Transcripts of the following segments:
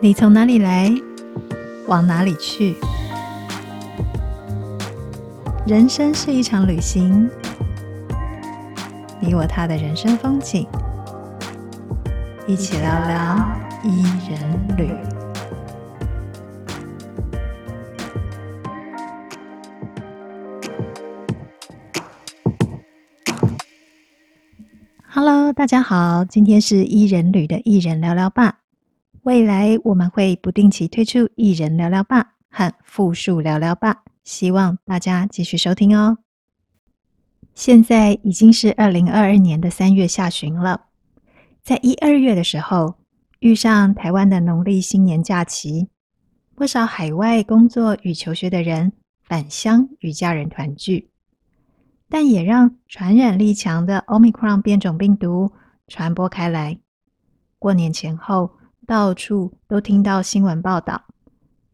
你从哪里来，往哪里去？人生是一场旅行，你我他的人生风景，一起聊聊伊人旅。大家好，今天是伊人旅的艺人聊聊吧。未来我们会不定期推出艺人聊聊吧和复数聊聊吧，希望大家继续收听哦。现在已经是二零二二年的三月下旬了，在一二月的时候，遇上台湾的农历新年假期，不少海外工作与求学的人返乡与家人团聚，但也让传染力强的 Omicron 变种病毒传播开来。过年前后，到处都听到新闻报道，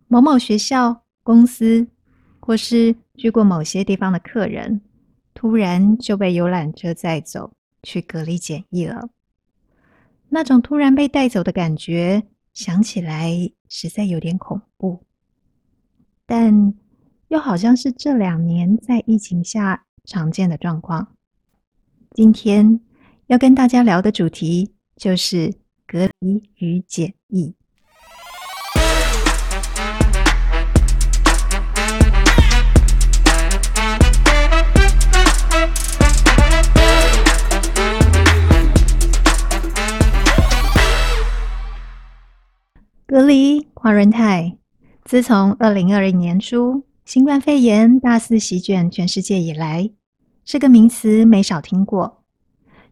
某某学校、公司，或是去过某些地方的客人，突然就被游览车载走去隔离检疫了。那种突然被带走的感觉，想起来实在有点恐怖，但又好像是这两年在疫情下常见的状况。今天要跟大家聊的主题就是。隔离与检疫。隔离华润泰自从二零二零年初新冠肺炎大肆席卷全世界以来，这个名词没少听过。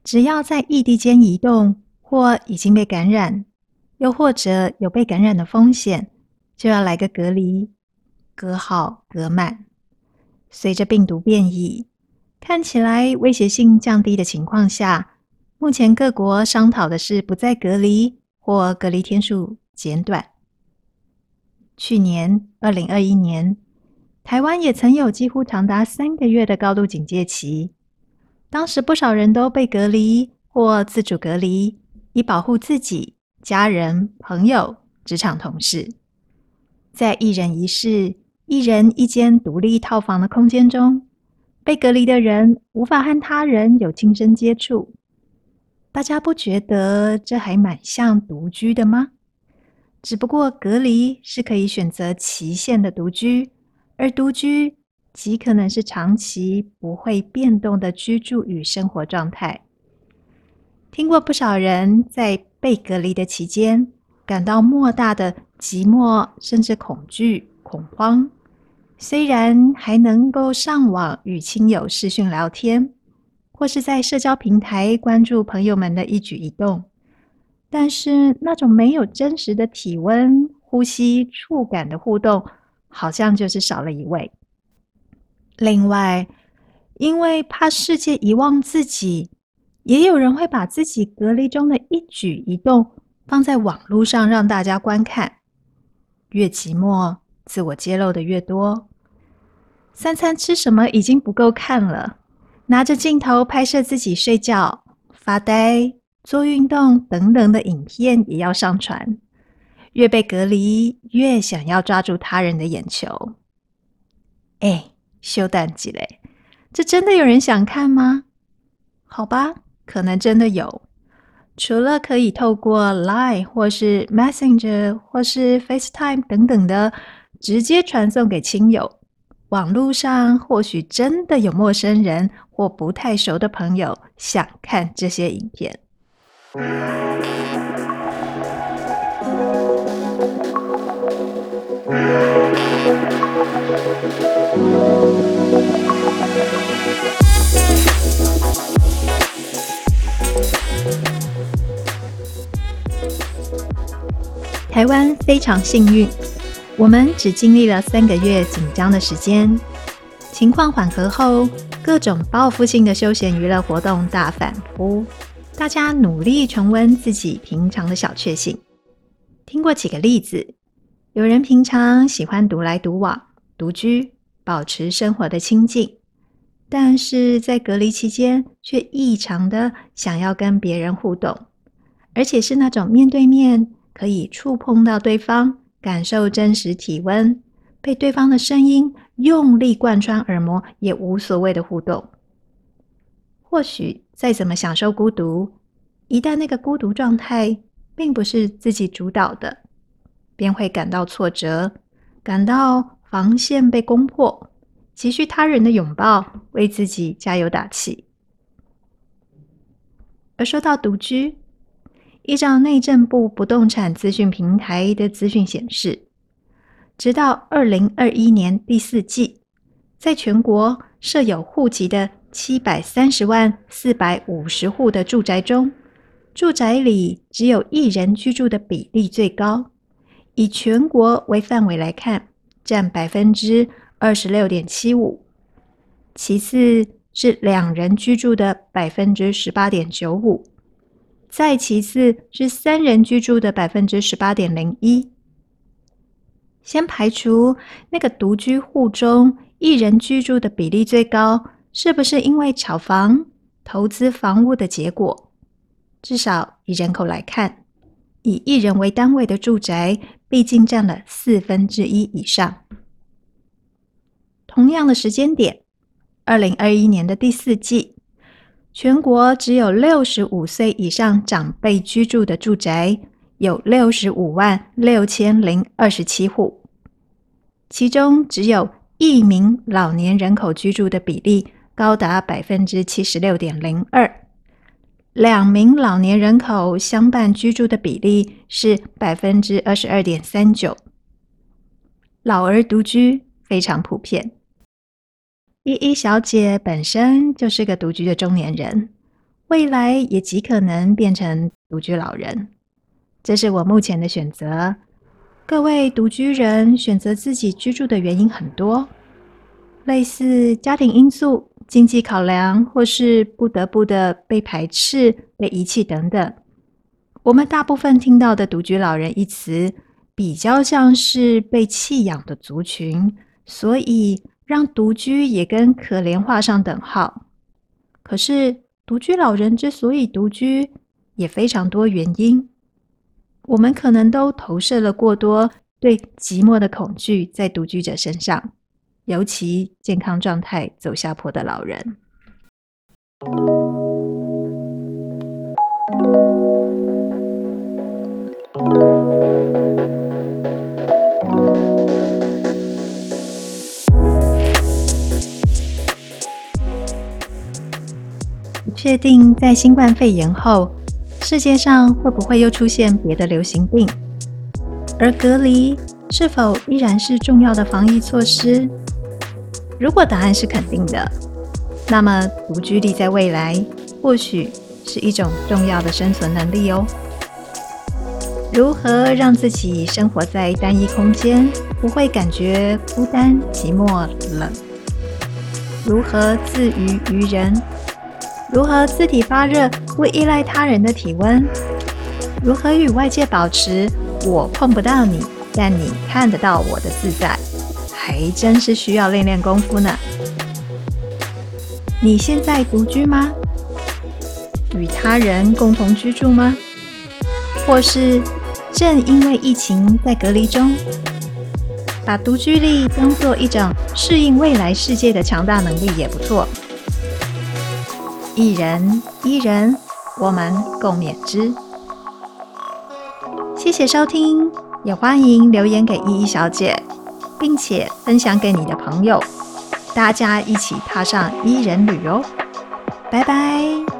只要在异地间移动，或已经被感染，又或者有被感染的风险，就要来个隔离，隔好隔满。随着病毒变异，看起来威胁性降低的情况下，目前各国商讨的是不再隔离或隔离天数减短。去年二零二一年，台湾也曾有几乎长达三个月的高度警戒期，当时不少人都被隔离或自主隔离。以保护自己、家人、朋友、职场同事，在一人一室、一人一间独立套房的空间中，被隔离的人无法和他人有亲身接触。大家不觉得这还蛮像独居的吗？只不过隔离是可以选择期限的独居，而独居极可能是长期不会变动的居住与生活状态。听过不少人在被隔离的期间感到莫大的寂寞，甚至恐惧、恐慌。虽然还能够上网与亲友视讯聊天，或是在社交平台关注朋友们的一举一动，但是那种没有真实的体温、呼吸、触感的互动，好像就是少了一位。另外，因为怕世界遗忘自己。也有人会把自己隔离中的一举一动放在网络上让大家观看，越寂寞，自我揭露的越多。三餐吃什么已经不够看了，拿着镜头拍摄自己睡觉、发呆、做运动等等的影片也要上传。越被隔离，越想要抓住他人的眼球。哎，修蛋几嘞？这真的有人想看吗？好吧。可能真的有，除了可以透过 Line 或是 Messenger 或是 FaceTime 等等的直接传送给亲友，网络上或许真的有陌生人或不太熟的朋友想看这些影片。台湾非常幸运，我们只经历了三个月紧张的时间，情况缓和后，各种报复性的休闲娱乐活动大反扑，大家努力重温自己平常的小确幸。听过几个例子，有人平常喜欢独来独往、独居，保持生活的清静；但是在隔离期间却异常的想要跟别人互动，而且是那种面对面可以触碰到对方、感受真实体温、被对方的声音用力贯穿耳膜也无所谓的互动。或许再怎么享受孤独，一旦那个孤独状态并不是自己主导的，便会感到挫折，感到防线被攻破，急需他人的拥抱，为自己加油打气。而说到独居，依照内政部不动产资讯平台的资讯显示，直到二零二一年第四季，在全国设有户籍的七百三十万四百五十户的住宅中，住宅里只有一人居住的比例最高。以全国为范围来看，占百分之二十六点七五。其次是两人居住的百分之十八点九五，再其次是三人居住的百分之十八点零一。先排除那个独居户中一人居住的比例最高。是不是因为炒房、投资房屋的结果？至少以人口来看，以一人为单位的住宅，毕竟占了四分之一以上。同样的时间点，二零二一年的第四季，全国只有六十五岁以上长辈居住的住宅有六十五万六千零二十七户，其中只有一名老年人口居住的比例。高达百分之七十六点零二，两名老年人口相伴居住的比例是百分之二十二点三九，老而独居非常普遍。依依小姐本身就是个独居的中年人，未来也极可能变成独居老人，这是我目前的选择。各位独居人选择自己居住的原因很多，类似家庭因素。经济考量，或是不得不的被排斥、被遗弃等等，我们大部分听到的“独居老人”一词，比较像是被弃养的族群，所以让独居也跟可怜画上等号。可是，独居老人之所以独居，也非常多原因，我们可能都投射了过多对寂寞的恐惧在独居者身上。尤其健康状态走下坡的老人，不确定在新冠肺炎后，世界上会不会又出现别的流行病，而隔离是否依然是重要的防疫措施？如果答案是肯定的，那么独居力在未来或许是一种重要的生存能力哦。如何让自己生活在单一空间，不会感觉孤单、寂寞、冷？如何自娱于人？如何自体发热，不依赖他人的体温？如何与外界保持我碰不到你，但你看得到我的自在？还真是需要练练功夫呢。你现在独居吗？与他人共同居住吗？或是正因为疫情在隔离中，把独居力当做一种适应未来世界的强大能力也不错。一人一人，我们共勉之。谢谢收听，也欢迎留言给依依小姐。并且分享给你的朋友，大家一起踏上伊人旅哦，拜拜。